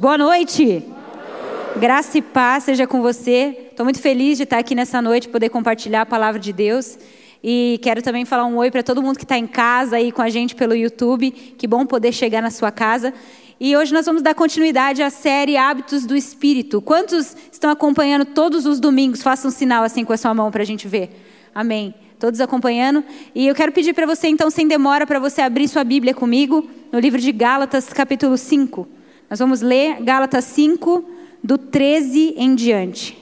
Boa noite. Graça e paz seja com você. Estou muito feliz de estar aqui nessa noite, poder compartilhar a palavra de Deus. E quero também falar um oi para todo mundo que está em casa aí com a gente pelo YouTube. Que bom poder chegar na sua casa. E hoje nós vamos dar continuidade à série Hábitos do Espírito. Quantos estão acompanhando todos os domingos? Façam um sinal assim com a sua mão para a gente ver. Amém. Todos acompanhando. E eu quero pedir para você, então, sem demora, para você abrir sua Bíblia comigo no livro de Gálatas, capítulo 5. Nós vamos ler Gálatas 5, do 13 em diante.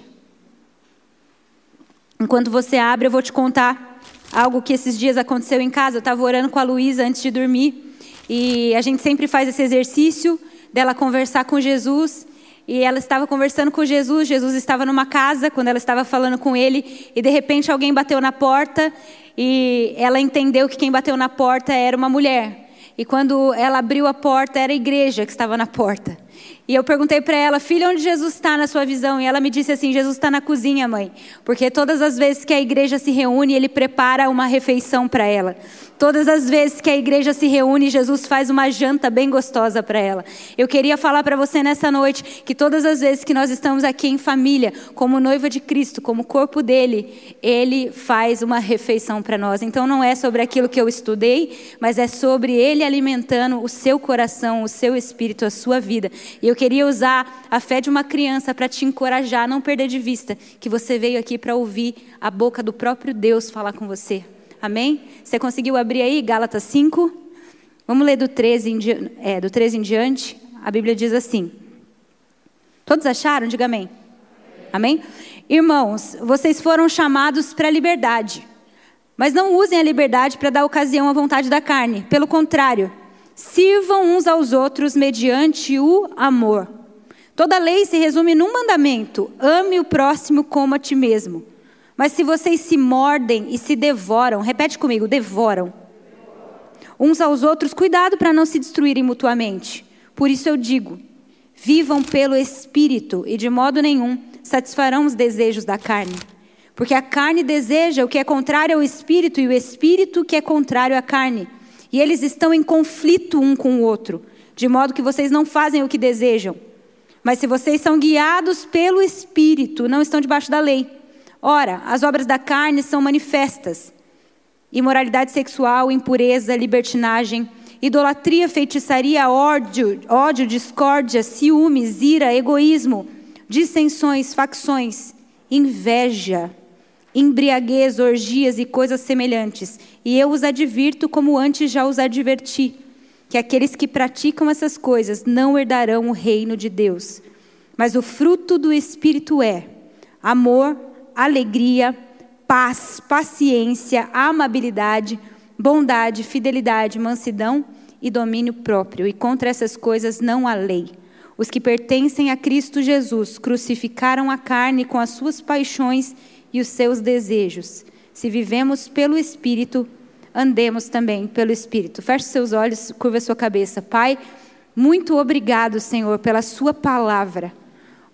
Enquanto você abre, eu vou te contar algo que esses dias aconteceu em casa. Eu estava orando com a Luísa antes de dormir. E a gente sempre faz esse exercício dela conversar com Jesus. E ela estava conversando com Jesus. Jesus estava numa casa quando ela estava falando com ele. E de repente alguém bateu na porta. E ela entendeu que quem bateu na porta era uma mulher. E quando ela abriu a porta, era a igreja que estava na porta. E eu perguntei para ela, filha, onde Jesus está na sua visão? E ela me disse assim: Jesus está na cozinha, mãe. Porque todas as vezes que a igreja se reúne, ele prepara uma refeição para ela. Todas as vezes que a igreja se reúne, Jesus faz uma janta bem gostosa para ela. Eu queria falar para você nessa noite que todas as vezes que nós estamos aqui em família, como noiva de Cristo, como corpo dele, ele faz uma refeição para nós. Então não é sobre aquilo que eu estudei, mas é sobre ele alimentando o seu coração, o seu espírito, a sua vida. E eu queria usar a fé de uma criança para te encorajar a não perder de vista que você veio aqui para ouvir a boca do próprio Deus falar com você. Amém? Você conseguiu abrir aí Gálatas 5? Vamos ler do 13 em, di... é, do 13 em diante. A Bíblia diz assim. Todos acharam? Diga amém. Amém? Irmãos, vocês foram chamados para a liberdade. Mas não usem a liberdade para dar ocasião à vontade da carne. Pelo contrário, sirvam uns aos outros mediante o amor. Toda lei se resume num mandamento: ame o próximo como a ti mesmo. Mas se vocês se mordem e se devoram, repete comigo, devoram. Uns aos outros, cuidado para não se destruírem mutuamente. Por isso eu digo: vivam pelo Espírito e de modo nenhum satisfarão os desejos da carne. Porque a carne deseja o que é contrário ao Espírito e o Espírito que é contrário à carne. E eles estão em conflito um com o outro, de modo que vocês não fazem o que desejam. Mas se vocês são guiados pelo Espírito, não estão debaixo da lei. Ora, as obras da carne são manifestas: imoralidade sexual, impureza, libertinagem, idolatria, feitiçaria, ódio, ódio, discórdia, ciúmes, ira, egoísmo, dissensões, facções, inveja, embriaguez, orgias e coisas semelhantes. E eu os advirto como antes já os adverti, que aqueles que praticam essas coisas não herdarão o reino de Deus. Mas o fruto do Espírito é amor, alegria, paz, paciência, amabilidade, bondade, fidelidade, mansidão e domínio próprio. E contra essas coisas não há lei. Os que pertencem a Cristo Jesus crucificaram a carne com as suas paixões e os seus desejos. Se vivemos pelo Espírito, andemos também pelo Espírito. Feche seus olhos, curva sua cabeça. Pai, muito obrigado, Senhor, pela Sua palavra.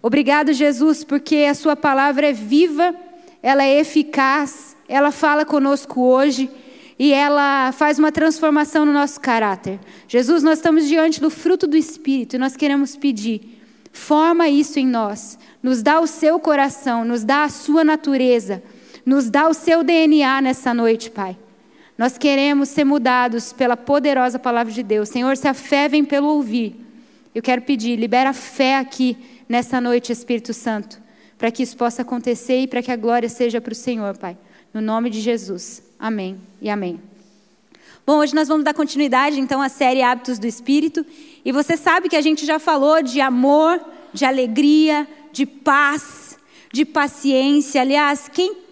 Obrigado, Jesus, porque a Sua palavra é viva, ela é eficaz, ela fala conosco hoje e ela faz uma transformação no nosso caráter. Jesus, nós estamos diante do fruto do Espírito e nós queremos pedir, forma isso em nós, nos dá o seu coração, nos dá a sua natureza, nos dá o seu DNA nessa noite, Pai. Nós queremos ser mudados pela poderosa palavra de Deus. Senhor, se a fé vem pelo ouvir, eu quero pedir, libera a fé aqui nessa noite, Espírito Santo, para que isso possa acontecer e para que a glória seja para o Senhor, Pai. No nome de Jesus. Amém e amém. Bom, hoje nós vamos dar continuidade então à série Hábitos do Espírito. E você sabe que a gente já falou de amor, de alegria, de paz, de paciência. Aliás, quem,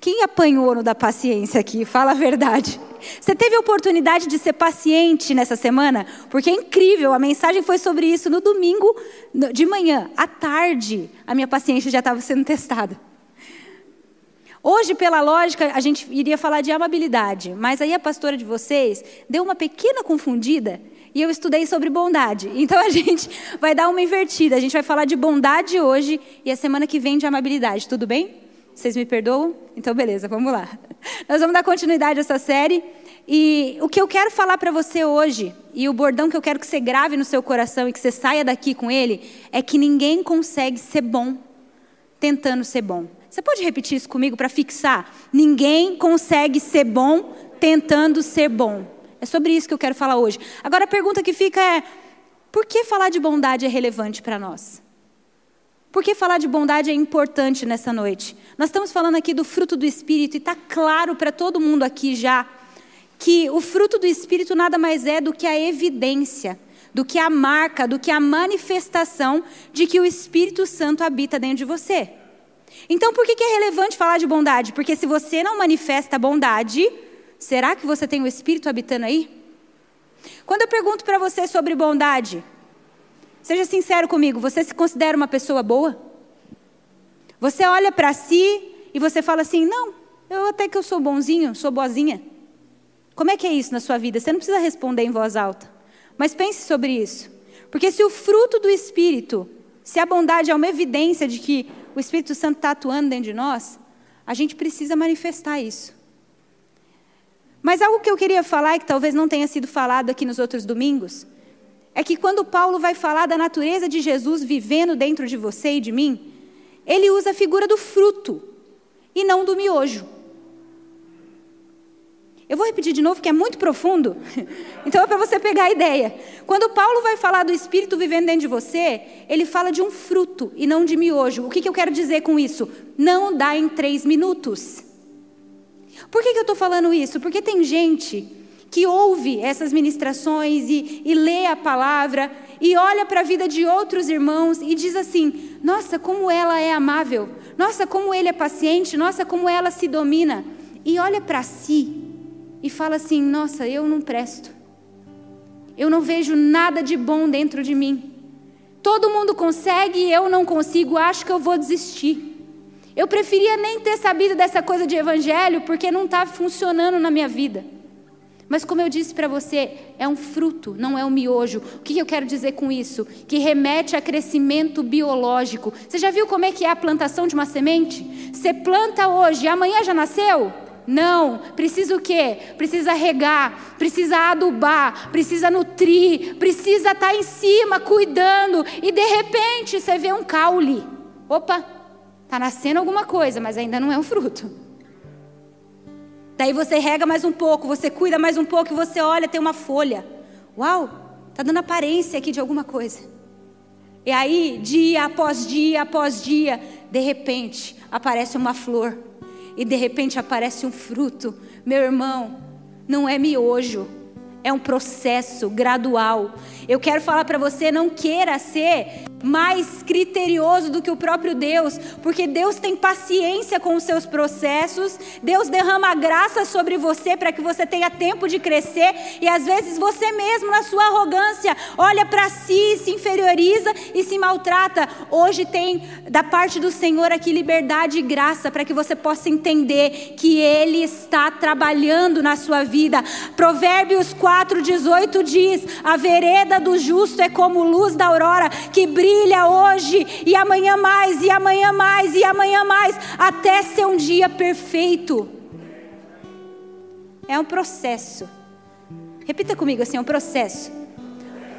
quem apanhou no da paciência aqui? Fala a verdade. Você teve a oportunidade de ser paciente nessa semana? Porque é incrível, a mensagem foi sobre isso no domingo de manhã. À tarde, a minha paciência já estava sendo testada. Hoje, pela lógica, a gente iria falar de amabilidade, mas aí a pastora de vocês deu uma pequena confundida e eu estudei sobre bondade. Então a gente vai dar uma invertida. A gente vai falar de bondade hoje e a semana que vem de amabilidade, tudo bem? Vocês me perdoam? Então, beleza, vamos lá. Nós vamos dar continuidade a essa série. E o que eu quero falar para você hoje, e o bordão que eu quero que você grave no seu coração e que você saia daqui com ele, é que ninguém consegue ser bom tentando ser bom. Você pode repetir isso comigo para fixar? Ninguém consegue ser bom tentando ser bom. É sobre isso que eu quero falar hoje. Agora a pergunta que fica é: por que falar de bondade é relevante para nós? Por que falar de bondade é importante nessa noite? Nós estamos falando aqui do fruto do Espírito e está claro para todo mundo aqui já que o fruto do Espírito nada mais é do que a evidência, do que a marca, do que a manifestação de que o Espírito Santo habita dentro de você. Então, por que é relevante falar de bondade? Porque se você não manifesta bondade, será que você tem o Espírito habitando aí? Quando eu pergunto para você sobre bondade, seja sincero comigo, você se considera uma pessoa boa? Você olha para si e você fala assim: não, eu até que eu sou bonzinho, sou boazinha. Como é que é isso na sua vida? Você não precisa responder em voz alta, mas pense sobre isso. Porque se o fruto do Espírito, se a bondade é uma evidência de que o Espírito Santo está atuando dentro de nós, a gente precisa manifestar isso. Mas algo que eu queria falar e que talvez não tenha sido falado aqui nos outros domingos, é que quando Paulo vai falar da natureza de Jesus vivendo dentro de você e de mim, ele usa a figura do fruto e não do miojo. Eu vou repetir de novo, que é muito profundo. Então é para você pegar a ideia. Quando Paulo vai falar do Espírito vivendo dentro de você, ele fala de um fruto e não de miojo. O que, que eu quero dizer com isso? Não dá em três minutos. Por que, que eu estou falando isso? Porque tem gente que ouve essas ministrações e, e lê a palavra e olha para a vida de outros irmãos e diz assim: nossa, como ela é amável, nossa, como ele é paciente, nossa, como ela se domina. E olha para si e fala assim: Nossa, eu não presto. Eu não vejo nada de bom dentro de mim. Todo mundo consegue e eu não consigo, acho que eu vou desistir. Eu preferia nem ter sabido dessa coisa de evangelho porque não está funcionando na minha vida. Mas como eu disse para você, é um fruto, não é um miojo. O que eu quero dizer com isso? Que remete a crescimento biológico. Você já viu como é que é a plantação de uma semente? Você planta hoje, amanhã já nasceu? Não, precisa o quê? Precisa regar, precisa adubar, precisa nutrir, precisa estar tá em cima cuidando e de repente você vê um caule. Opa, está nascendo alguma coisa, mas ainda não é um fruto. Daí você rega mais um pouco, você cuida mais um pouco e você olha, tem uma folha. Uau, está dando aparência aqui de alguma coisa. E aí, dia após dia após dia, de repente, aparece uma flor e de repente aparece um fruto. Meu irmão, não é miojo, é um processo gradual. Eu quero falar para você, não queira ser mais criterioso do que o próprio Deus, porque Deus tem paciência com os seus processos, Deus derrama graça sobre você para que você tenha tempo de crescer, e às vezes você mesmo, na sua arrogância, olha para si, se inferioriza e se maltrata. Hoje tem da parte do Senhor aqui liberdade e graça para que você possa entender que Ele está trabalhando na sua vida. Provérbios 4,18 diz: A vereda do justo é como luz da aurora que brilha hoje e amanhã mais, e amanhã mais, e amanhã mais, até ser um dia perfeito. É um processo. Repita comigo assim: é um processo.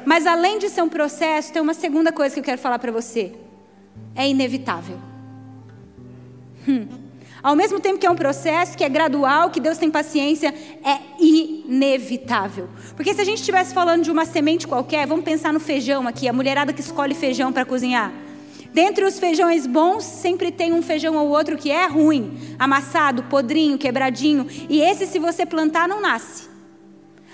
Mas além de ser um processo, tem uma segunda coisa que eu quero falar para você: é inevitável. Hum. Ao mesmo tempo que é um processo, que é gradual, que Deus tem paciência, é inevitável. Porque se a gente estivesse falando de uma semente qualquer, vamos pensar no feijão aqui, a mulherada que escolhe feijão para cozinhar. Dentre os feijões bons, sempre tem um feijão ou outro que é ruim, amassado, podrinho, quebradinho, e esse se você plantar não nasce.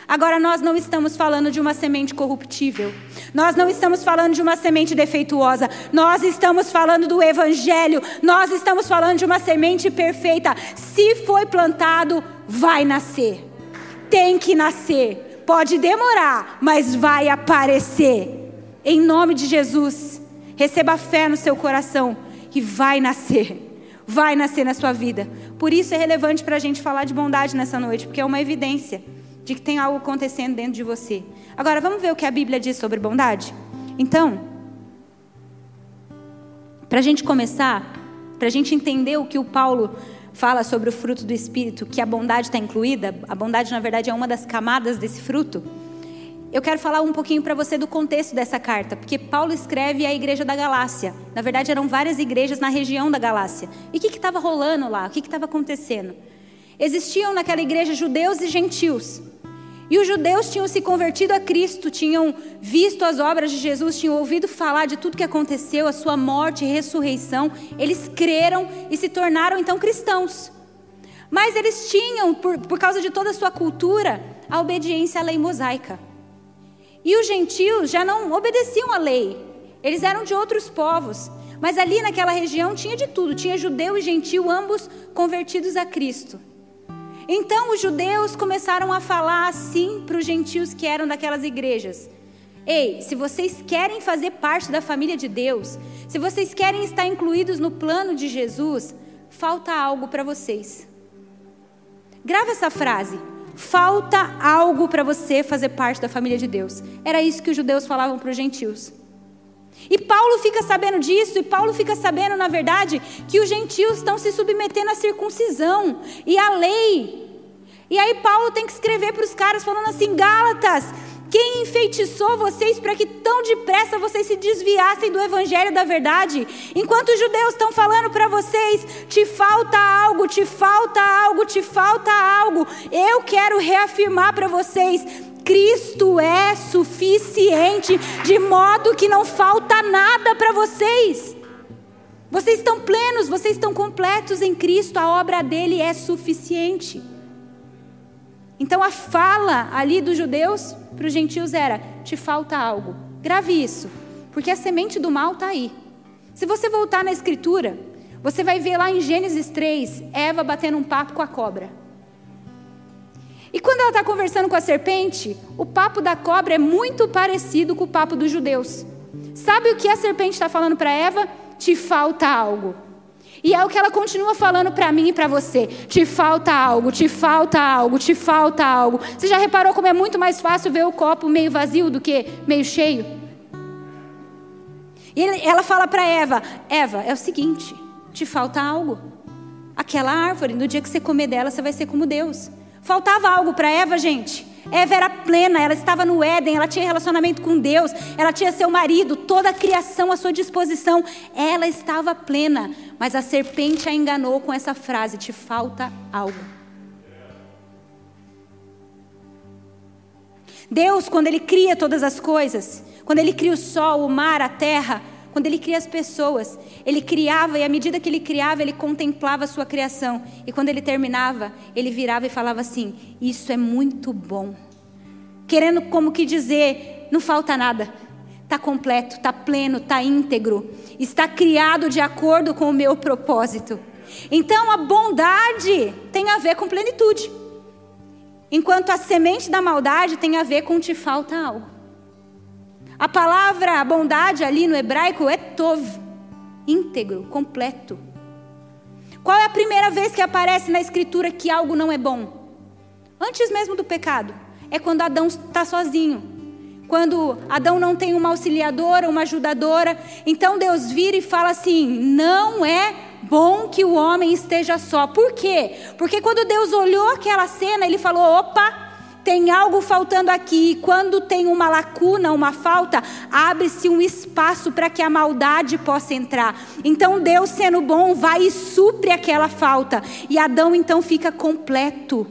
Agora, nós não estamos falando de uma semente corruptível. Nós não estamos falando de uma semente defeituosa. Nós estamos falando do Evangelho. Nós estamos falando de uma semente perfeita. Se foi plantado, vai nascer. Tem que nascer. Pode demorar, mas vai aparecer. Em nome de Jesus, receba fé no seu coração e vai nascer. Vai nascer na sua vida. Por isso é relevante para a gente falar de bondade nessa noite, porque é uma evidência de que tem algo acontecendo dentro de você. Agora, vamos ver o que a Bíblia diz sobre bondade? Então, para a gente começar, para a gente entender o que o Paulo fala sobre o fruto do Espírito, que a bondade está incluída, a bondade na verdade é uma das camadas desse fruto. Eu quero falar um pouquinho para você do contexto dessa carta, porque Paulo escreve à igreja da Galácia. Na verdade, eram várias igrejas na região da Galácia. E o que estava rolando lá? O que estava acontecendo? Existiam naquela igreja judeus e gentios. E os judeus tinham se convertido a Cristo, tinham visto as obras de Jesus, tinham ouvido falar de tudo que aconteceu, a sua morte e ressurreição. Eles creram e se tornaram então cristãos. Mas eles tinham, por, por causa de toda a sua cultura, a obediência à lei mosaica. E os gentios já não obedeciam à lei, eles eram de outros povos. Mas ali naquela região tinha de tudo: tinha judeu e gentil, ambos convertidos a Cristo. Então os judeus começaram a falar assim para os gentios que eram daquelas igrejas: Ei, se vocês querem fazer parte da família de Deus, se vocês querem estar incluídos no plano de Jesus, falta algo para vocês. Grava essa frase. Falta algo para você fazer parte da família de Deus. Era isso que os judeus falavam para os gentios. E Paulo fica sabendo disso, e Paulo fica sabendo, na verdade, que os gentios estão se submetendo à circuncisão e à lei. E aí Paulo tem que escrever para os caras falando assim: Gálatas, quem enfeitiçou vocês para que tão depressa vocês se desviassem do evangelho da verdade? Enquanto os judeus estão falando para vocês, te falta algo, te falta algo, te falta algo. Eu quero reafirmar para vocês, Cristo é suficiente, de modo que não falta nada para vocês. Vocês estão plenos, vocês estão completos em Cristo, a obra dele é suficiente. Então a fala ali dos judeus para os gentios era: te falta algo. Grave isso, porque a semente do mal está aí. Se você voltar na Escritura, você vai ver lá em Gênesis 3, Eva batendo um papo com a cobra. E quando ela está conversando com a serpente, o papo da cobra é muito parecido com o papo dos judeus. Sabe o que a serpente está falando para Eva? Te falta algo. E é o que ela continua falando para mim e para você. Te falta algo, te falta algo, te falta algo. Você já reparou como é muito mais fácil ver o copo meio vazio do que meio cheio? E ela fala para Eva: Eva, é o seguinte, te falta algo. Aquela árvore, no dia que você comer dela, você vai ser como Deus. Faltava algo para Eva, gente. Eva era plena, ela estava no Éden, ela tinha relacionamento com Deus, ela tinha seu marido, toda a criação à sua disposição. Ela estava plena, mas a serpente a enganou com essa frase: te falta algo. Deus, quando Ele cria todas as coisas, quando Ele cria o sol, o mar, a terra, quando ele cria as pessoas, ele criava e à medida que ele criava, ele contemplava a sua criação. E quando ele terminava, ele virava e falava assim: Isso é muito bom. Querendo como que dizer, não falta nada. Está completo, está pleno, está íntegro. Está criado de acordo com o meu propósito. Então a bondade tem a ver com plenitude. Enquanto a semente da maldade tem a ver com te falta algo. A palavra bondade ali no hebraico é tov, íntegro, completo. Qual é a primeira vez que aparece na escritura que algo não é bom? Antes mesmo do pecado. É quando Adão está sozinho. Quando Adão não tem uma auxiliadora, uma ajudadora. Então Deus vira e fala assim: não é bom que o homem esteja só. Por quê? Porque quando Deus olhou aquela cena, ele falou: opa, tem algo faltando aqui. Quando tem uma lacuna, uma falta, abre-se um espaço para que a maldade possa entrar. Então Deus, sendo bom, vai e supre aquela falta. E Adão então fica completo.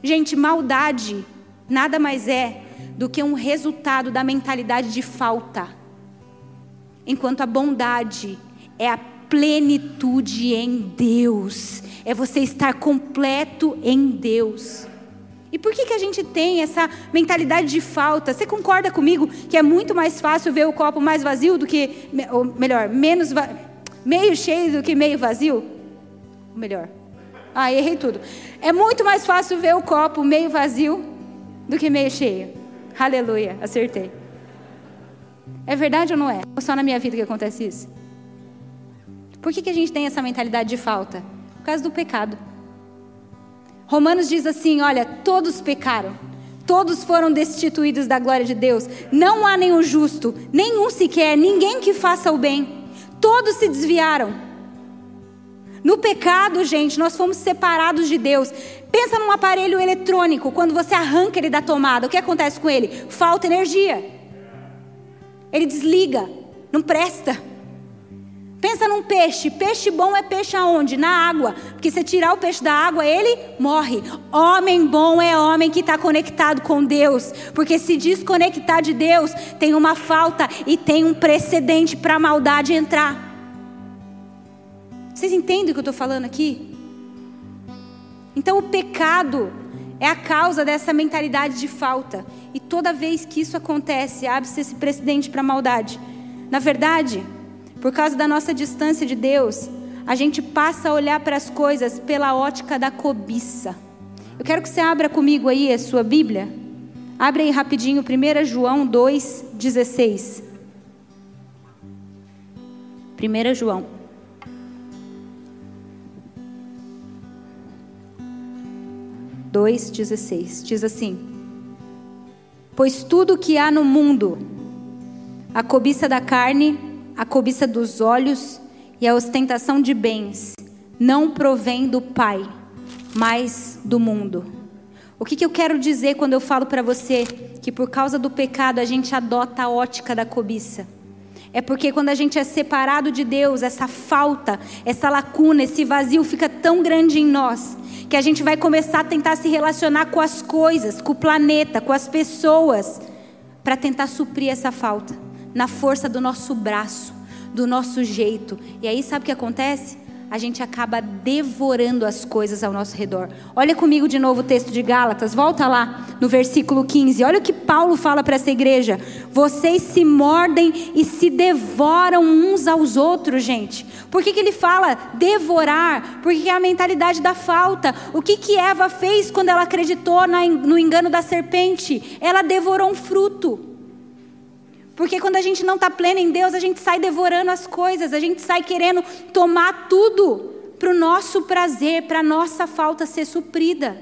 Gente, maldade nada mais é do que um resultado da mentalidade de falta. Enquanto a bondade é a plenitude em Deus, é você estar completo em Deus. E por que, que a gente tem essa mentalidade de falta? Você concorda comigo que é muito mais fácil ver o copo mais vazio do que, ou melhor, menos meio cheio do que meio vazio? Ou melhor, ah, errei tudo. É muito mais fácil ver o copo meio vazio do que meio cheio. Aleluia, acertei. É verdade ou não é? Ou só na minha vida que acontece isso? Por que, que a gente tem essa mentalidade de falta? Por causa do pecado. Romanos diz assim: olha, todos pecaram, todos foram destituídos da glória de Deus, não há nenhum justo, nenhum sequer, ninguém que faça o bem, todos se desviaram. No pecado, gente, nós fomos separados de Deus. Pensa num aparelho eletrônico, quando você arranca ele da tomada, o que acontece com ele? Falta energia. Ele desliga, não presta. Pensa num peixe. Peixe bom é peixe aonde? Na água. Porque se tirar o peixe da água, ele morre. Homem bom é homem que está conectado com Deus. Porque se desconectar de Deus, tem uma falta e tem um precedente para a maldade entrar. Vocês entendem o que eu estou falando aqui? Então o pecado é a causa dessa mentalidade de falta. E toda vez que isso acontece, abre-se esse precedente para a maldade. Na verdade, por causa da nossa distância de Deus, a gente passa a olhar para as coisas pela ótica da cobiça. Eu quero que você abra comigo aí a sua Bíblia. Abre aí rapidinho, 1 João 2,16. 1 João. Dois, dezesseis. Diz assim: Pois tudo que há no mundo, a cobiça da carne, a cobiça dos olhos e a ostentação de bens não provém do Pai, mas do mundo. O que, que eu quero dizer quando eu falo para você que por causa do pecado a gente adota a ótica da cobiça? É porque quando a gente é separado de Deus, essa falta, essa lacuna, esse vazio fica tão grande em nós que a gente vai começar a tentar se relacionar com as coisas, com o planeta, com as pessoas, para tentar suprir essa falta na força do nosso braço, do nosso jeito. E aí sabe o que acontece? A gente acaba devorando as coisas ao nosso redor. Olha comigo de novo o texto de Gálatas, volta lá no versículo 15. Olha o que Paulo fala para essa igreja. Vocês se mordem e se devoram uns aos outros, gente. Por que, que ele fala devorar? Porque é a mentalidade da falta. O que, que Eva fez quando ela acreditou no engano da serpente? Ela devorou um fruto. Porque quando a gente não está pleno em Deus, a gente sai devorando as coisas, a gente sai querendo tomar tudo para o nosso prazer, para a nossa falta ser suprida.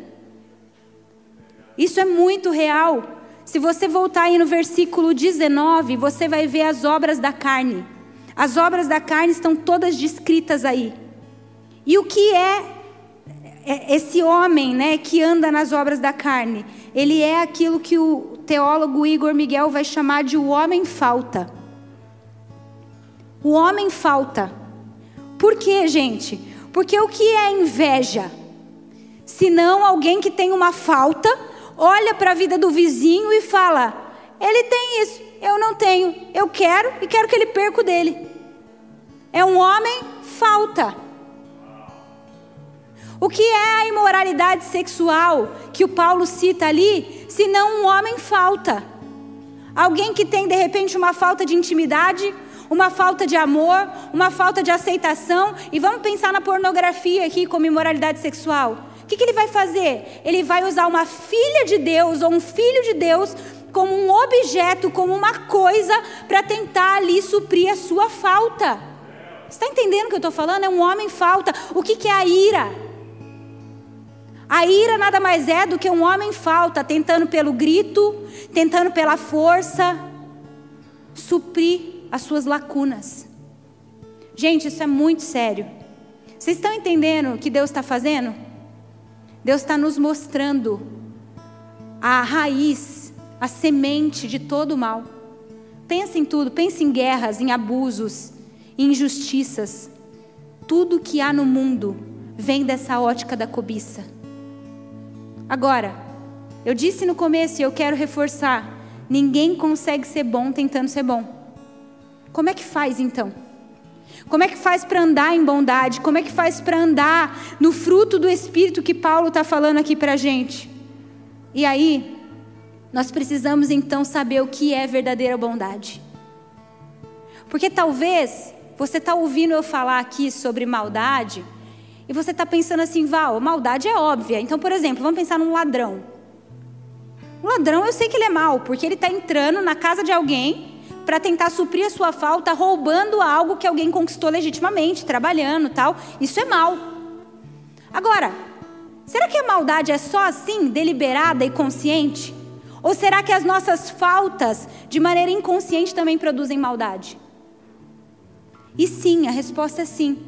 Isso é muito real. Se você voltar aí no versículo 19, você vai ver as obras da carne. As obras da carne estão todas descritas aí. E o que é é, esse homem né, que anda nas obras da carne, ele é aquilo que o teólogo Igor Miguel vai chamar de o homem falta. O homem falta. Por quê, gente? Porque o que é inveja? Se não alguém que tem uma falta, olha para a vida do vizinho e fala: ele tem isso, eu não tenho, eu quero e quero que ele perca o dele. É um homem falta. O que é a imoralidade sexual que o Paulo cita ali, se não um homem falta? Alguém que tem de repente uma falta de intimidade, uma falta de amor, uma falta de aceitação, e vamos pensar na pornografia aqui como imoralidade sexual. O que, que ele vai fazer? Ele vai usar uma filha de Deus ou um filho de Deus como um objeto, como uma coisa, para tentar ali suprir a sua falta. Está entendendo o que eu estou falando? É um homem falta. O que, que é a ira? A ira nada mais é do que um homem falta, tentando pelo grito, tentando pela força, suprir as suas lacunas. Gente, isso é muito sério. Vocês estão entendendo o que Deus está fazendo? Deus está nos mostrando a raiz, a semente de todo o mal. Pensa em tudo, pensa em guerras, em abusos, em injustiças. Tudo que há no mundo vem dessa ótica da cobiça. Agora, eu disse no começo e eu quero reforçar: ninguém consegue ser bom tentando ser bom. Como é que faz então? Como é que faz para andar em bondade? Como é que faz para andar no fruto do Espírito que Paulo está falando aqui para a gente? E aí, nós precisamos então saber o que é verdadeira bondade. Porque talvez você está ouvindo eu falar aqui sobre maldade e você está pensando assim, Val, maldade é óbvia. Então, por exemplo, vamos pensar num ladrão. Um ladrão, eu sei que ele é mau, porque ele está entrando na casa de alguém para tentar suprir a sua falta, roubando algo que alguém conquistou legitimamente, trabalhando tal. Isso é mal. Agora, será que a maldade é só assim, deliberada e consciente? Ou será que as nossas faltas, de maneira inconsciente, também produzem maldade? E sim, a resposta é sim.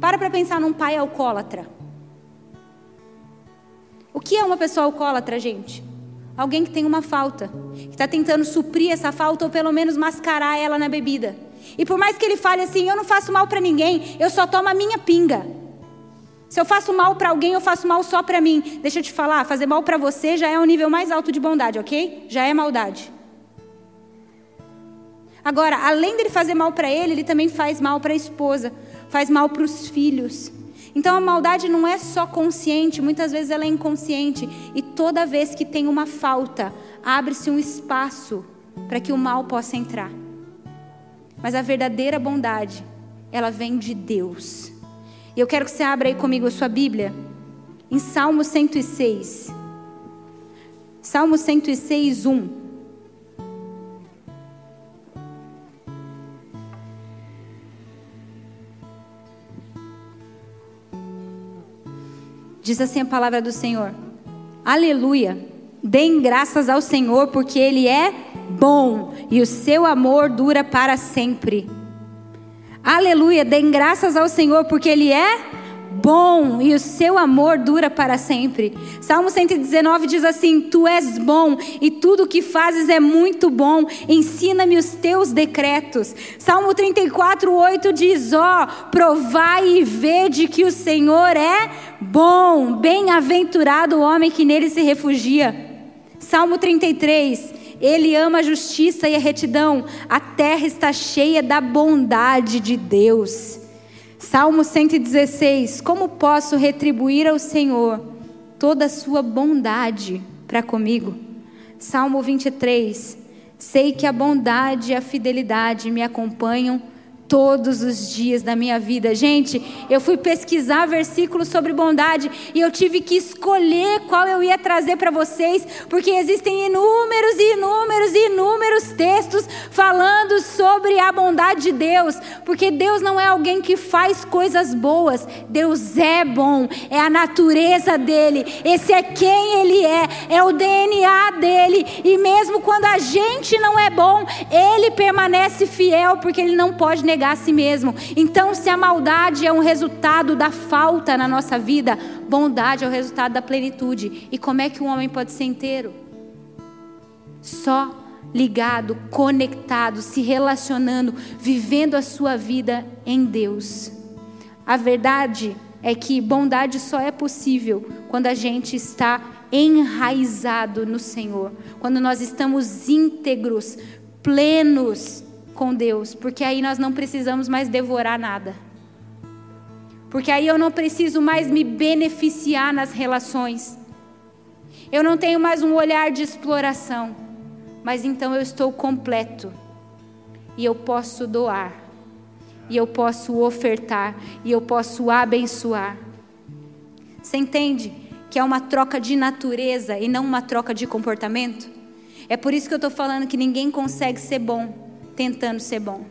Para para pensar num pai alcoólatra. O que é uma pessoa alcoólatra, gente? Alguém que tem uma falta, que está tentando suprir essa falta ou pelo menos mascarar ela na bebida. E por mais que ele fale assim, eu não faço mal para ninguém, eu só tomo a minha pinga. Se eu faço mal para alguém, eu faço mal só para mim. Deixa eu te falar, fazer mal para você já é um nível mais alto de bondade, ok? Já é maldade. Agora, além dele fazer mal para ele, ele também faz mal para a esposa, faz mal para os filhos. Então a maldade não é só consciente, muitas vezes ela é inconsciente. E toda vez que tem uma falta, abre-se um espaço para que o mal possa entrar. Mas a verdadeira bondade, ela vem de Deus. E eu quero que você abra aí comigo a sua Bíblia, em Salmo 106. Salmo 106, 1. Diz assim a palavra do Senhor: Aleluia! Deem graças ao Senhor, porque Ele é bom e o seu amor dura para sempre. Aleluia, deem graças ao Senhor, porque Ele é bom e o seu amor dura para sempre. Salmo 119 diz assim: Tu és bom e tudo o que fazes é muito bom. Ensina-me os teus decretos. Salmo 34, 8 diz: Ó, oh, provai e vede que o Senhor é bom. Bem-aventurado o homem que nele se refugia. Salmo 33, ele ama a justiça e a retidão. A terra está cheia da bondade de Deus. Salmo 116: Como posso retribuir ao Senhor toda a sua bondade para comigo? Salmo 23: Sei que a bondade e a fidelidade me acompanham todos os dias da minha vida. Gente, eu fui pesquisar versículos sobre bondade e eu tive que escolher qual eu ia trazer para vocês, porque existem inúmeros e inúmeros e inúmeros textos falando sobre a bondade de Deus, porque Deus não é alguém que faz coisas boas, Deus é bom, é a natureza dele, esse é quem ele é, é o DNA dele, e mesmo quando a gente não é bom, ele permanece fiel, porque ele não pode negar negar a si mesmo. Então, se a maldade é um resultado da falta na nossa vida, bondade é o resultado da plenitude. E como é que um homem pode ser inteiro? Só ligado, conectado, se relacionando, vivendo a sua vida em Deus. A verdade é que bondade só é possível quando a gente está enraizado no Senhor, quando nós estamos íntegros, plenos com Deus, porque aí nós não precisamos mais devorar nada. Porque aí eu não preciso mais me beneficiar nas relações. Eu não tenho mais um olhar de exploração, mas então eu estou completo. E eu posso doar, e eu posso ofertar, e eu posso abençoar. Você entende que é uma troca de natureza e não uma troca de comportamento? É por isso que eu estou falando que ninguém consegue ser bom tentando ser bom.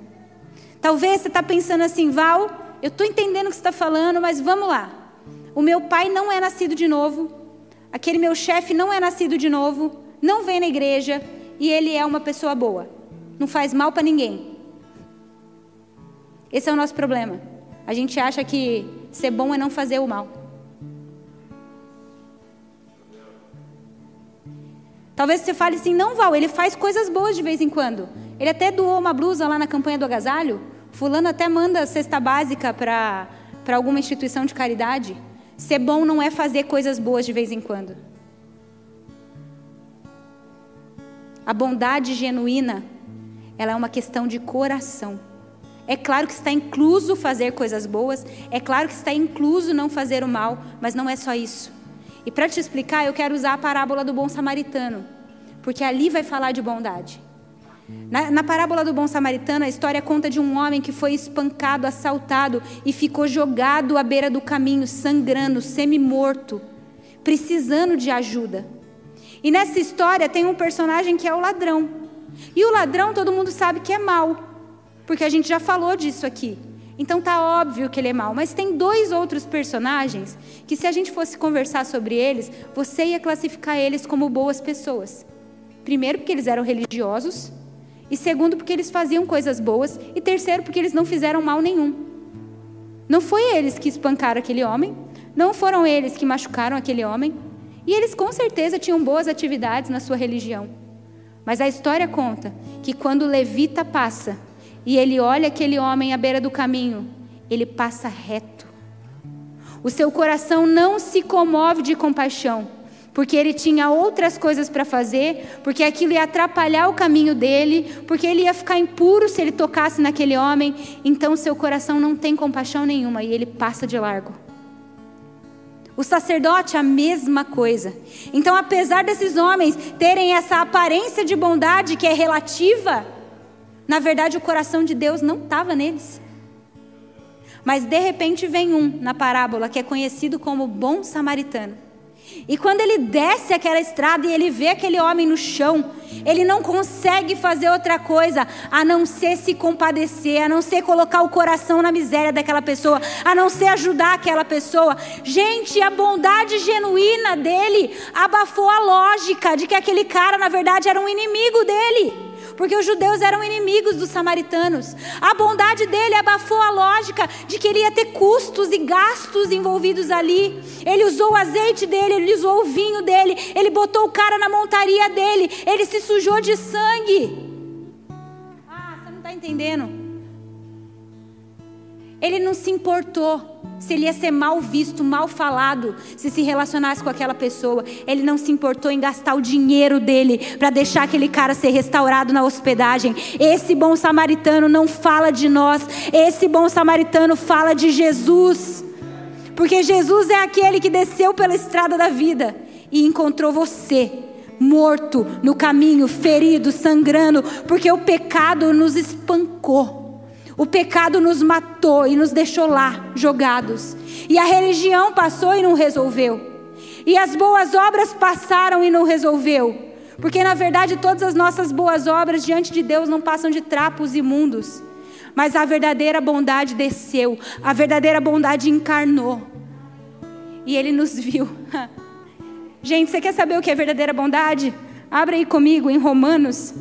Talvez você está pensando assim, Val, eu estou entendendo o que você está falando, mas vamos lá. O meu pai não é nascido de novo, aquele meu chefe não é nascido de novo, não vem na igreja e ele é uma pessoa boa, não faz mal para ninguém. Esse é o nosso problema. A gente acha que ser bom é não fazer o mal. Talvez você fale assim, não, Val, ele faz coisas boas de vez em quando. Ele até doou uma blusa lá na campanha do agasalho. Fulano até manda cesta básica para alguma instituição de caridade. Ser bom não é fazer coisas boas de vez em quando. A bondade genuína, ela é uma questão de coração. É claro que está incluso fazer coisas boas, é claro que está incluso não fazer o mal, mas não é só isso. E para te explicar, eu quero usar a parábola do bom samaritano, porque ali vai falar de bondade. Na, na, parábola do bom samaritano, a história conta de um homem que foi espancado, assaltado e ficou jogado à beira do caminho, sangrando, semi-morto, precisando de ajuda. E nessa história tem um personagem que é o ladrão. E o ladrão todo mundo sabe que é mau, porque a gente já falou disso aqui. Então tá óbvio que ele é mau, mas tem dois outros personagens que se a gente fosse conversar sobre eles, você ia classificar eles como boas pessoas. Primeiro porque eles eram religiosos, e segundo, porque eles faziam coisas boas. E terceiro, porque eles não fizeram mal nenhum. Não foi eles que espancaram aquele homem, não foram eles que machucaram aquele homem, e eles com certeza tinham boas atividades na sua religião. Mas a história conta que quando o levita passa e ele olha aquele homem à beira do caminho, ele passa reto. O seu coração não se comove de compaixão, porque ele tinha outras coisas para fazer, porque aquilo ia atrapalhar o caminho dele, porque ele ia ficar impuro se ele tocasse naquele homem. Então seu coração não tem compaixão nenhuma e ele passa de largo. O sacerdote, a mesma coisa. Então, apesar desses homens terem essa aparência de bondade que é relativa, na verdade o coração de Deus não estava neles. Mas de repente vem um na parábola que é conhecido como bom samaritano. E quando ele desce aquela estrada e ele vê aquele homem no chão, ele não consegue fazer outra coisa a não ser se compadecer, a não ser colocar o coração na miséria daquela pessoa, a não ser ajudar aquela pessoa. Gente, a bondade genuína dele abafou a lógica de que aquele cara, na verdade, era um inimigo dele porque os judeus eram inimigos dos samaritanos. A bondade dele abafou a lógica de que ele ia ter custos e gastos envolvidos ali. Ele usou o azeite dele, ele usou o vinho dele, ele botou o cara na montaria dele, ele se sujou de sangue. Ah, você não está entendendo? Ele não se importou se ele ia ser mal visto, mal falado, se se relacionasse com aquela pessoa. Ele não se importou em gastar o dinheiro dele para deixar aquele cara ser restaurado na hospedagem. Esse bom samaritano não fala de nós, esse bom samaritano fala de Jesus. Porque Jesus é aquele que desceu pela estrada da vida e encontrou você morto no caminho, ferido, sangrando, porque o pecado nos espancou. O pecado nos matou e nos deixou lá, jogados. E a religião passou e não resolveu. E as boas obras passaram e não resolveu. Porque na verdade todas as nossas boas obras diante de Deus não passam de trapos imundos. Mas a verdadeira bondade desceu, a verdadeira bondade encarnou. E ele nos viu. Gente, você quer saber o que é verdadeira bondade? Abra aí comigo em Romanos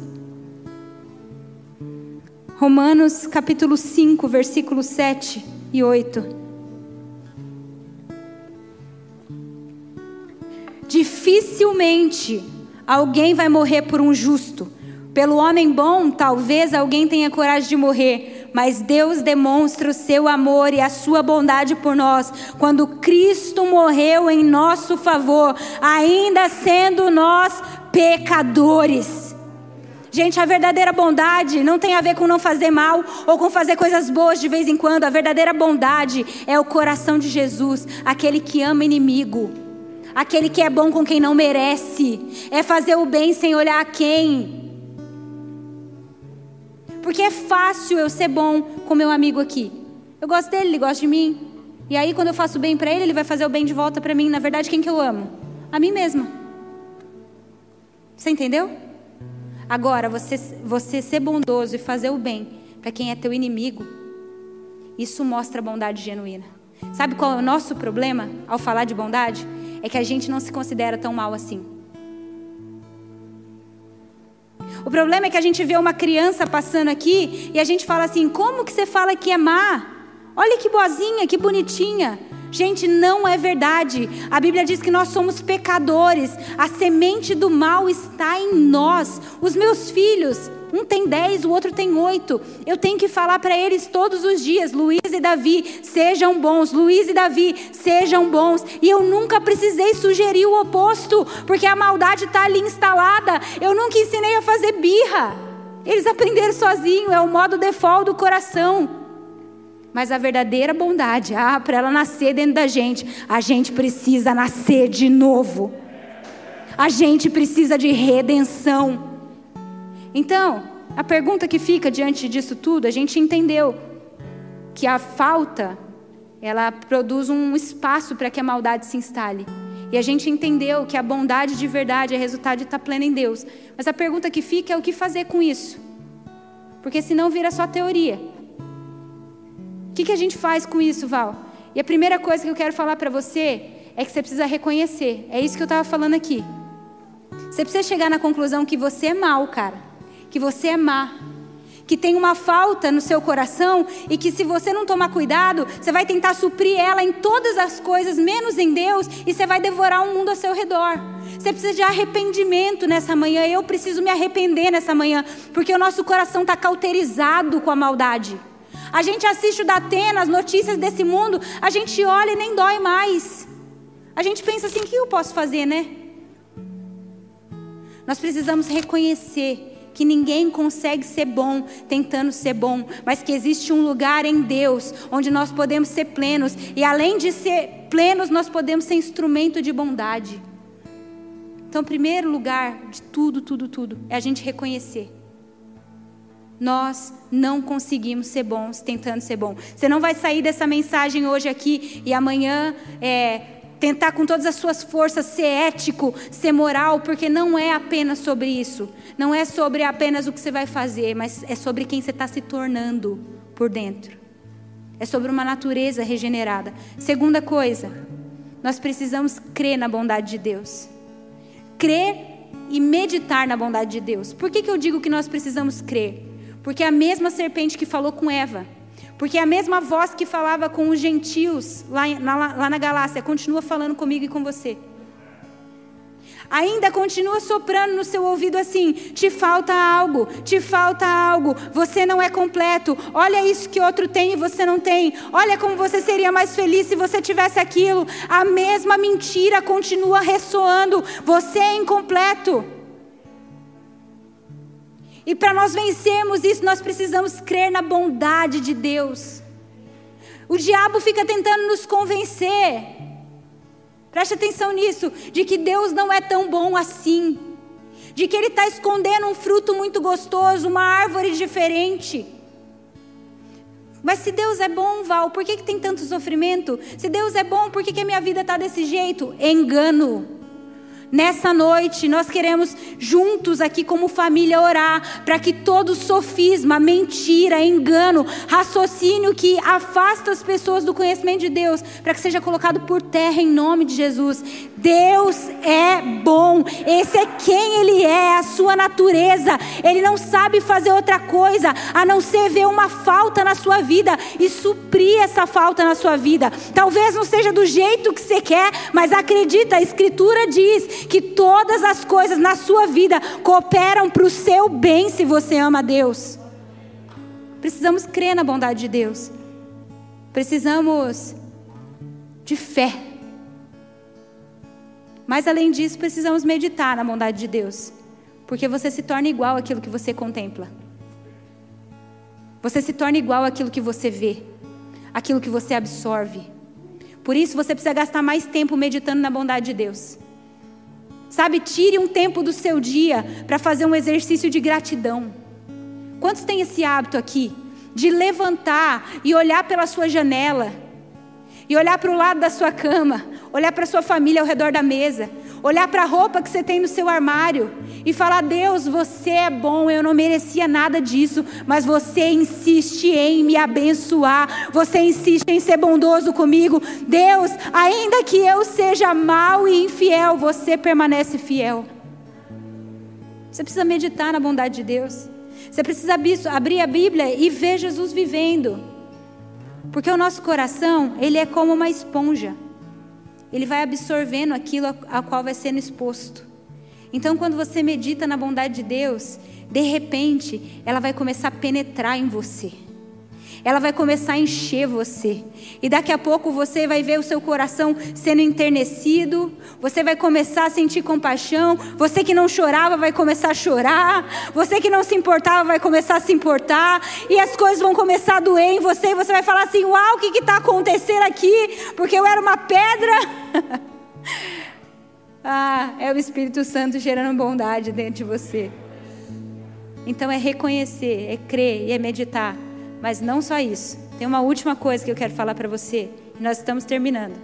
Romanos capítulo 5, versículos 7 e 8. Dificilmente alguém vai morrer por um justo. Pelo homem bom, talvez alguém tenha coragem de morrer, mas Deus demonstra o seu amor e a sua bondade por nós, quando Cristo morreu em nosso favor, ainda sendo nós pecadores. Gente, a verdadeira bondade não tem a ver com não fazer mal ou com fazer coisas boas de vez em quando. A verdadeira bondade é o coração de Jesus, aquele que ama inimigo, aquele que é bom com quem não merece, é fazer o bem sem olhar a quem. Porque é fácil eu ser bom com meu amigo aqui. Eu gosto dele, ele gosta de mim. E aí, quando eu faço bem para ele, ele vai fazer o bem de volta para mim. Na verdade, quem que eu amo? A mim mesma. Você entendeu? Agora, você, você ser bondoso e fazer o bem para quem é teu inimigo, isso mostra bondade genuína. Sabe qual é o nosso problema ao falar de bondade? É que a gente não se considera tão mal assim. O problema é que a gente vê uma criança passando aqui e a gente fala assim: como que você fala que é má? Olha que boazinha, que bonitinha. Gente, não é verdade. A Bíblia diz que nós somos pecadores. A semente do mal está em nós. Os meus filhos, um tem dez, o outro tem oito. Eu tenho que falar para eles todos os dias: Luiz e Davi, sejam bons. Luiz e Davi, sejam bons. E eu nunca precisei sugerir o oposto, porque a maldade está ali instalada. Eu nunca ensinei a fazer birra. Eles aprenderam sozinhos, é o modo default do coração. Mas a verdadeira bondade, ah, para ela nascer dentro da gente, a gente precisa nascer de novo. A gente precisa de redenção. Então, a pergunta que fica diante disso tudo, a gente entendeu que a falta, ela produz um espaço para que a maldade se instale. E a gente entendeu que a bondade de verdade é resultado de estar plena em Deus. Mas a pergunta que fica é o que fazer com isso? Porque senão vira só teoria. O que, que a gente faz com isso, Val? E a primeira coisa que eu quero falar para você é que você precisa reconhecer. É isso que eu estava falando aqui. Você precisa chegar na conclusão que você é mal, cara. Que você é má. que tem uma falta no seu coração e que se você não tomar cuidado, você vai tentar suprir ela em todas as coisas, menos em Deus, e você vai devorar o mundo ao seu redor. Você precisa de arrependimento nessa manhã. Eu preciso me arrepender nessa manhã, porque o nosso coração está cauterizado com a maldade. A gente assiste o Datena, as notícias desse mundo, a gente olha e nem dói mais. A gente pensa assim: o que eu posso fazer, né? Nós precisamos reconhecer que ninguém consegue ser bom tentando ser bom, mas que existe um lugar em Deus onde nós podemos ser plenos e além de ser plenos, nós podemos ser instrumento de bondade. Então, primeiro lugar de tudo, tudo, tudo é a gente reconhecer. Nós não conseguimos ser bons tentando ser bom. Você não vai sair dessa mensagem hoje aqui e amanhã é, tentar com todas as suas forças ser ético, ser moral, porque não é apenas sobre isso. Não é sobre apenas o que você vai fazer, mas é sobre quem você está se tornando por dentro. É sobre uma natureza regenerada. Segunda coisa, nós precisamos crer na bondade de Deus. Crer e meditar na bondade de Deus. Por que, que eu digo que nós precisamos crer? Porque é a mesma serpente que falou com Eva porque a mesma voz que falava com os gentios lá, lá, lá na Galácia continua falando comigo e com você. Ainda continua soprando no seu ouvido assim: te falta algo, te falta algo, você não é completo. Olha isso que outro tem e você não tem. Olha como você seria mais feliz se você tivesse aquilo. A mesma mentira continua ressoando: você é incompleto. E para nós vencermos isso, nós precisamos crer na bondade de Deus. O diabo fica tentando nos convencer, preste atenção nisso, de que Deus não é tão bom assim, de que Ele está escondendo um fruto muito gostoso, uma árvore diferente. Mas se Deus é bom, Val, por que, que tem tanto sofrimento? Se Deus é bom, por que, que a minha vida está desse jeito? Engano. Nessa noite, nós queremos juntos aqui como família orar para que todo sofisma, mentira, engano, raciocínio que afasta as pessoas do conhecimento de Deus, para que seja colocado por terra em nome de Jesus. Deus é bom, esse é quem Ele é, a sua natureza. Ele não sabe fazer outra coisa a não ser ver uma falta na sua vida e suprir essa falta na sua vida. Talvez não seja do jeito que você quer, mas acredita, a Escritura diz que todas as coisas na sua vida cooperam para o seu bem se você ama a Deus. Precisamos crer na bondade de Deus. Precisamos de fé. Mas além disso, precisamos meditar na bondade de Deus. Porque você se torna igual àquilo que você contempla. Você se torna igual àquilo que você vê, aquilo que você absorve. Por isso você precisa gastar mais tempo meditando na bondade de Deus. Sabe, tire um tempo do seu dia para fazer um exercício de gratidão. Quantos têm esse hábito aqui? De levantar e olhar pela sua janela, e olhar para o lado da sua cama, olhar para a sua família ao redor da mesa, olhar para a roupa que você tem no seu armário e falar: Deus, você é bom, eu não merecia nada disso, mas você insiste em me abençoar, você insiste em ser bondoso comigo. Deus, ainda que eu seja mau e infiel, você permanece fiel. Você precisa meditar na bondade de Deus. Você precisa abrir a Bíblia e ver Jesus vivendo. Porque o nosso coração, ele é como uma esponja ele vai absorvendo aquilo a qual vai sendo exposto. Então, quando você medita na bondade de Deus, de repente, ela vai começar a penetrar em você. Ela vai começar a encher você. E daqui a pouco você vai ver o seu coração sendo enternecido. Você vai começar a sentir compaixão. Você que não chorava vai começar a chorar. Você que não se importava vai começar a se importar. E as coisas vão começar a doer em você. E você vai falar assim: Uau, o que está acontecendo aqui? Porque eu era uma pedra. ah, é o Espírito Santo gerando bondade dentro de você. Então é reconhecer, é crer e é meditar. Mas não só isso. Tem uma última coisa que eu quero falar para você. E nós estamos terminando.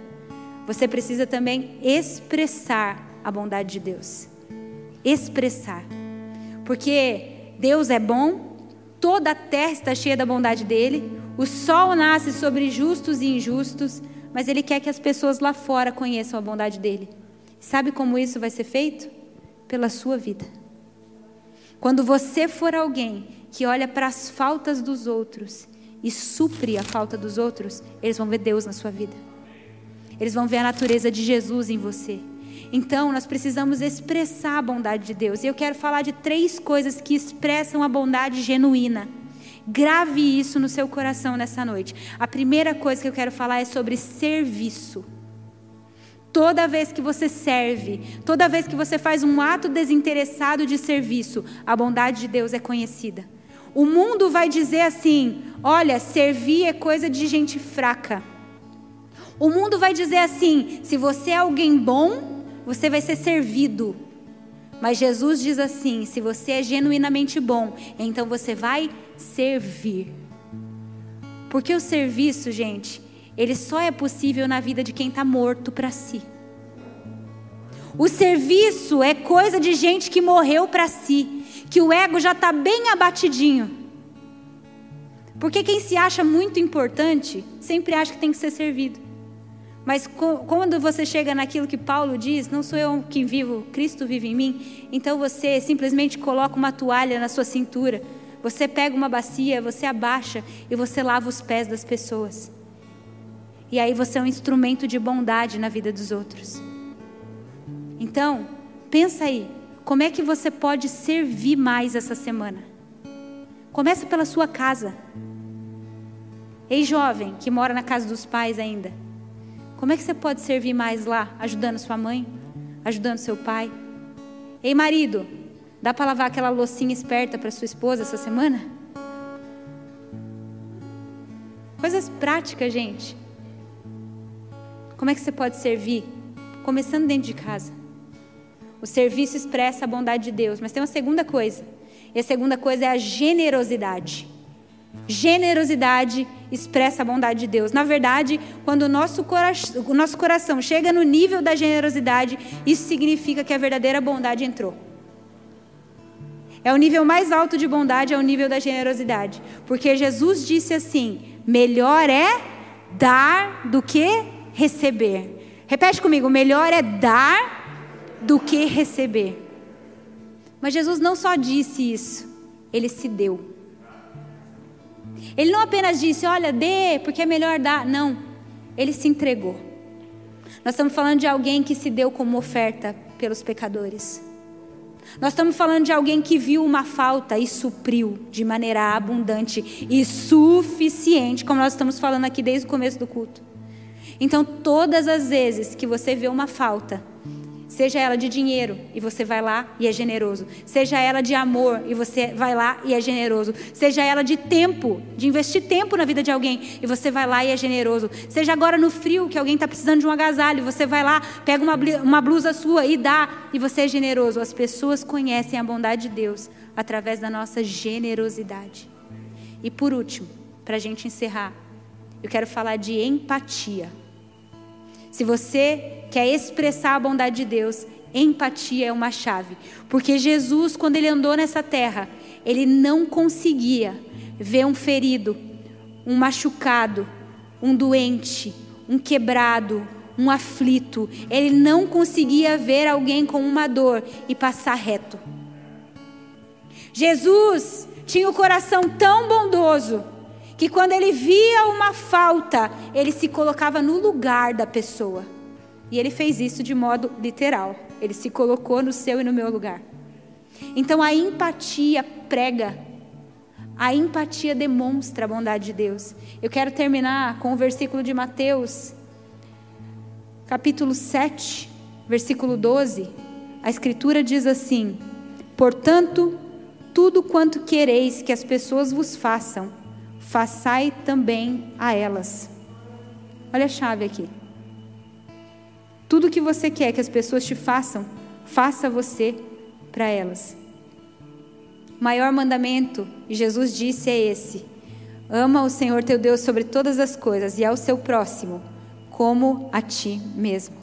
Você precisa também expressar a bondade de Deus. Expressar. Porque Deus é bom, toda a terra está cheia da bondade dele, o sol nasce sobre justos e injustos, mas ele quer que as pessoas lá fora conheçam a bondade dele. Sabe como isso vai ser feito? Pela sua vida. Quando você for alguém que olha para as faltas dos outros e supre a falta dos outros, eles vão ver Deus na sua vida. Eles vão ver a natureza de Jesus em você. Então, nós precisamos expressar a bondade de Deus. E eu quero falar de três coisas que expressam a bondade genuína. Grave isso no seu coração nessa noite. A primeira coisa que eu quero falar é sobre serviço. Toda vez que você serve, toda vez que você faz um ato desinteressado de serviço, a bondade de Deus é conhecida. O mundo vai dizer assim: olha, servir é coisa de gente fraca. O mundo vai dizer assim: se você é alguém bom, você vai ser servido. Mas Jesus diz assim: se você é genuinamente bom, então você vai servir. Porque o serviço, gente, ele só é possível na vida de quem está morto para si. O serviço é coisa de gente que morreu para si, que o ego já está bem abatidinho. Porque quem se acha muito importante sempre acha que tem que ser servido. Mas quando você chega naquilo que Paulo diz, não sou eu que vivo, Cristo vive em mim, então você simplesmente coloca uma toalha na sua cintura, você pega uma bacia, você abaixa e você lava os pés das pessoas. E aí você é um instrumento de bondade na vida dos outros. Então, pensa aí, como é que você pode servir mais essa semana? Começa pela sua casa. Ei, jovem que mora na casa dos pais ainda. Como é que você pode servir mais lá, ajudando sua mãe, ajudando seu pai? Ei, marido, dá para lavar aquela loucinha esperta para sua esposa essa semana? Coisas práticas, gente. Como é que você pode servir? Começando dentro de casa. O serviço expressa a bondade de Deus, mas tem uma segunda coisa. E a segunda coisa é a generosidade. Generosidade expressa a bondade de Deus. Na verdade, quando o nosso, coração, o nosso coração chega no nível da generosidade, isso significa que a verdadeira bondade entrou. É o nível mais alto de bondade, é o nível da generosidade. Porque Jesus disse assim: melhor é dar do que receber. Repete comigo: melhor é dar do que receber. Mas Jesus não só disse isso, ele se deu. Ele não apenas disse, olha, dê, porque é melhor dar. Não. Ele se entregou. Nós estamos falando de alguém que se deu como oferta pelos pecadores. Nós estamos falando de alguém que viu uma falta e supriu de maneira abundante e suficiente, como nós estamos falando aqui desde o começo do culto. Então, todas as vezes que você vê uma falta, Seja ela de dinheiro e você vai lá e é generoso. Seja ela de amor e você vai lá e é generoso. Seja ela de tempo, de investir tempo na vida de alguém e você vai lá e é generoso. Seja agora no frio que alguém está precisando de um agasalho, você vai lá, pega uma, uma blusa sua e dá e você é generoso. As pessoas conhecem a bondade de Deus através da nossa generosidade. E por último, para a gente encerrar, eu quero falar de empatia. Se você quer expressar a bondade de Deus, empatia é uma chave. Porque Jesus, quando ele andou nessa terra, ele não conseguia ver um ferido, um machucado, um doente, um quebrado, um aflito. Ele não conseguia ver alguém com uma dor e passar reto. Jesus tinha o coração tão bondoso que quando ele via uma falta, ele se colocava no lugar da pessoa. E ele fez isso de modo literal. Ele se colocou no seu e no meu lugar. Então a empatia prega. A empatia demonstra a bondade de Deus. Eu quero terminar com o versículo de Mateus, capítulo 7, versículo 12. A escritura diz assim: Portanto, tudo quanto quereis que as pessoas vos façam, façai também a elas. Olha a chave aqui. Tudo que você quer que as pessoas te façam, faça você para elas. O maior mandamento, Jesus disse, é esse: ama o Senhor teu Deus sobre todas as coisas e ao seu próximo, como a ti mesmo.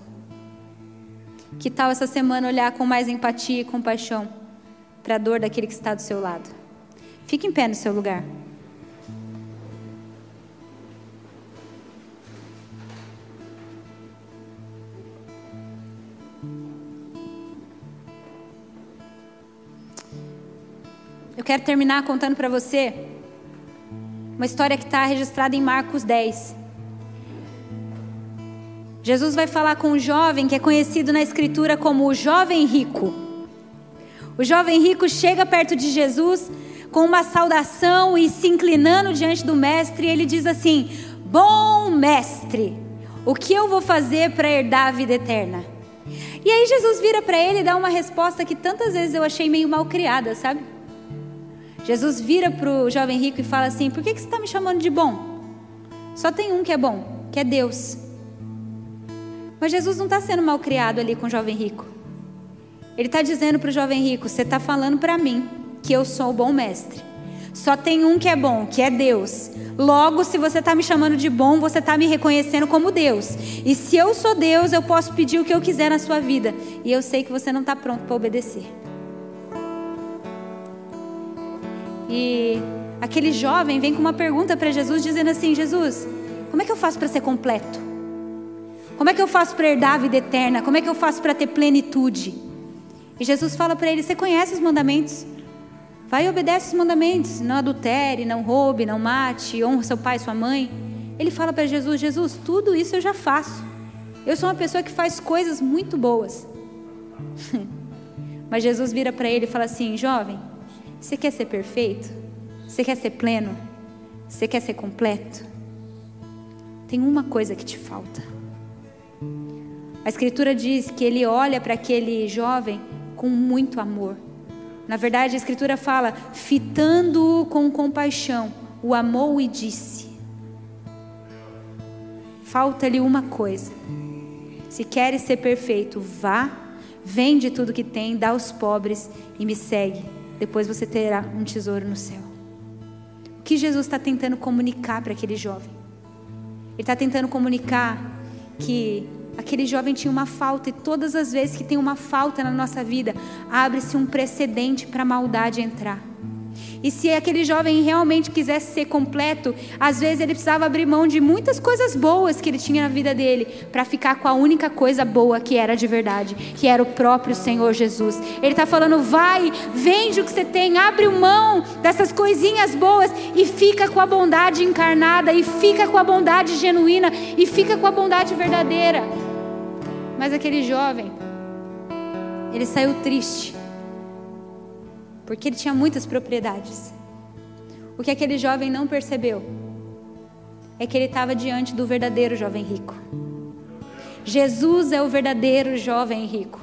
Que tal essa semana olhar com mais empatia e compaixão para a dor daquele que está do seu lado? Fique em pé no seu lugar. Quero terminar contando para você uma história que está registrada em Marcos 10. Jesus vai falar com um jovem que é conhecido na Escritura como o jovem rico. O jovem rico chega perto de Jesus com uma saudação e se inclinando diante do mestre, ele diz assim: Bom mestre, o que eu vou fazer para herdar a vida eterna? E aí Jesus vira para ele e dá uma resposta que tantas vezes eu achei meio mal criada, sabe? Jesus vira para o jovem rico e fala assim: Por que, que você está me chamando de bom? Só tem um que é bom, que é Deus. Mas Jesus não está sendo mal criado ali com o jovem rico. Ele está dizendo para o jovem rico: Você está falando para mim que eu sou o bom mestre. Só tem um que é bom, que é Deus. Logo, se você está me chamando de bom, você está me reconhecendo como Deus. E se eu sou Deus, eu posso pedir o que eu quiser na sua vida. E eu sei que você não está pronto para obedecer. E aquele jovem vem com uma pergunta para Jesus, dizendo assim: Jesus, como é que eu faço para ser completo? Como é que eu faço para herdar a vida eterna? Como é que eu faço para ter plenitude? E Jesus fala para ele: Você conhece os mandamentos? Vai e obedece os mandamentos. Não adultere, não roube, não mate, honra seu pai e sua mãe. Ele fala para Jesus: Jesus, tudo isso eu já faço. Eu sou uma pessoa que faz coisas muito boas. Mas Jesus vira para ele e fala assim: Jovem, você quer ser perfeito? Você quer ser pleno? Você quer ser completo? Tem uma coisa que te falta. A Escritura diz que ele olha para aquele jovem com muito amor. Na verdade, a Escritura fala: fitando-o com compaixão, o amou e disse: Falta-lhe uma coisa. Se queres ser perfeito, vá, vende tudo que tem, dá aos pobres e me segue. Depois você terá um tesouro no céu. O que Jesus está tentando comunicar para aquele jovem? Ele está tentando comunicar que Aquele jovem tinha uma falta, e todas as vezes que tem uma falta na nossa vida, abre-se um precedente para a maldade entrar. E se aquele jovem realmente quisesse ser completo, às vezes ele precisava abrir mão de muitas coisas boas que ele tinha na vida dele, para ficar com a única coisa boa que era de verdade, que era o próprio Senhor Jesus. Ele está falando: vai, vende o que você tem, abre mão dessas coisinhas boas e fica com a bondade encarnada, e fica com a bondade genuína, e fica com a bondade verdadeira. Mas aquele jovem, ele saiu triste, porque ele tinha muitas propriedades. O que aquele jovem não percebeu é que ele estava diante do verdadeiro jovem rico. Jesus é o verdadeiro jovem rico.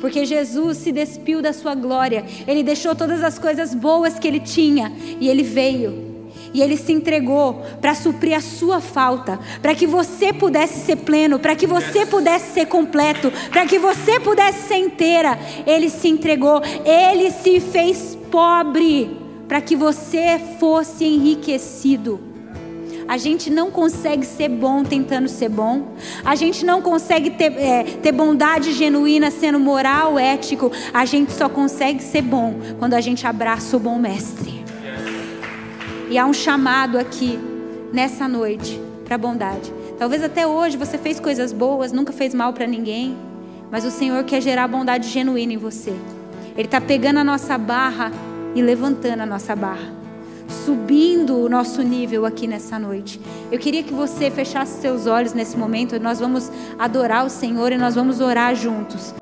Porque Jesus se despiu da sua glória, ele deixou todas as coisas boas que ele tinha e ele veio e ele se entregou para suprir a sua falta, para que você pudesse ser pleno, para que você pudesse ser completo, para que você pudesse ser inteira. Ele se entregou, ele se fez pobre para que você fosse enriquecido. A gente não consegue ser bom tentando ser bom. A gente não consegue ter, é, ter bondade genuína sendo moral, ético. A gente só consegue ser bom quando a gente abraça o bom mestre. E há um chamado aqui, nessa noite, para a bondade. Talvez até hoje você fez coisas boas, nunca fez mal para ninguém, mas o Senhor quer gerar bondade genuína em você. Ele está pegando a nossa barra e levantando a nossa barra, subindo o nosso nível aqui nessa noite. Eu queria que você fechasse seus olhos nesse momento, nós vamos adorar o Senhor e nós vamos orar juntos.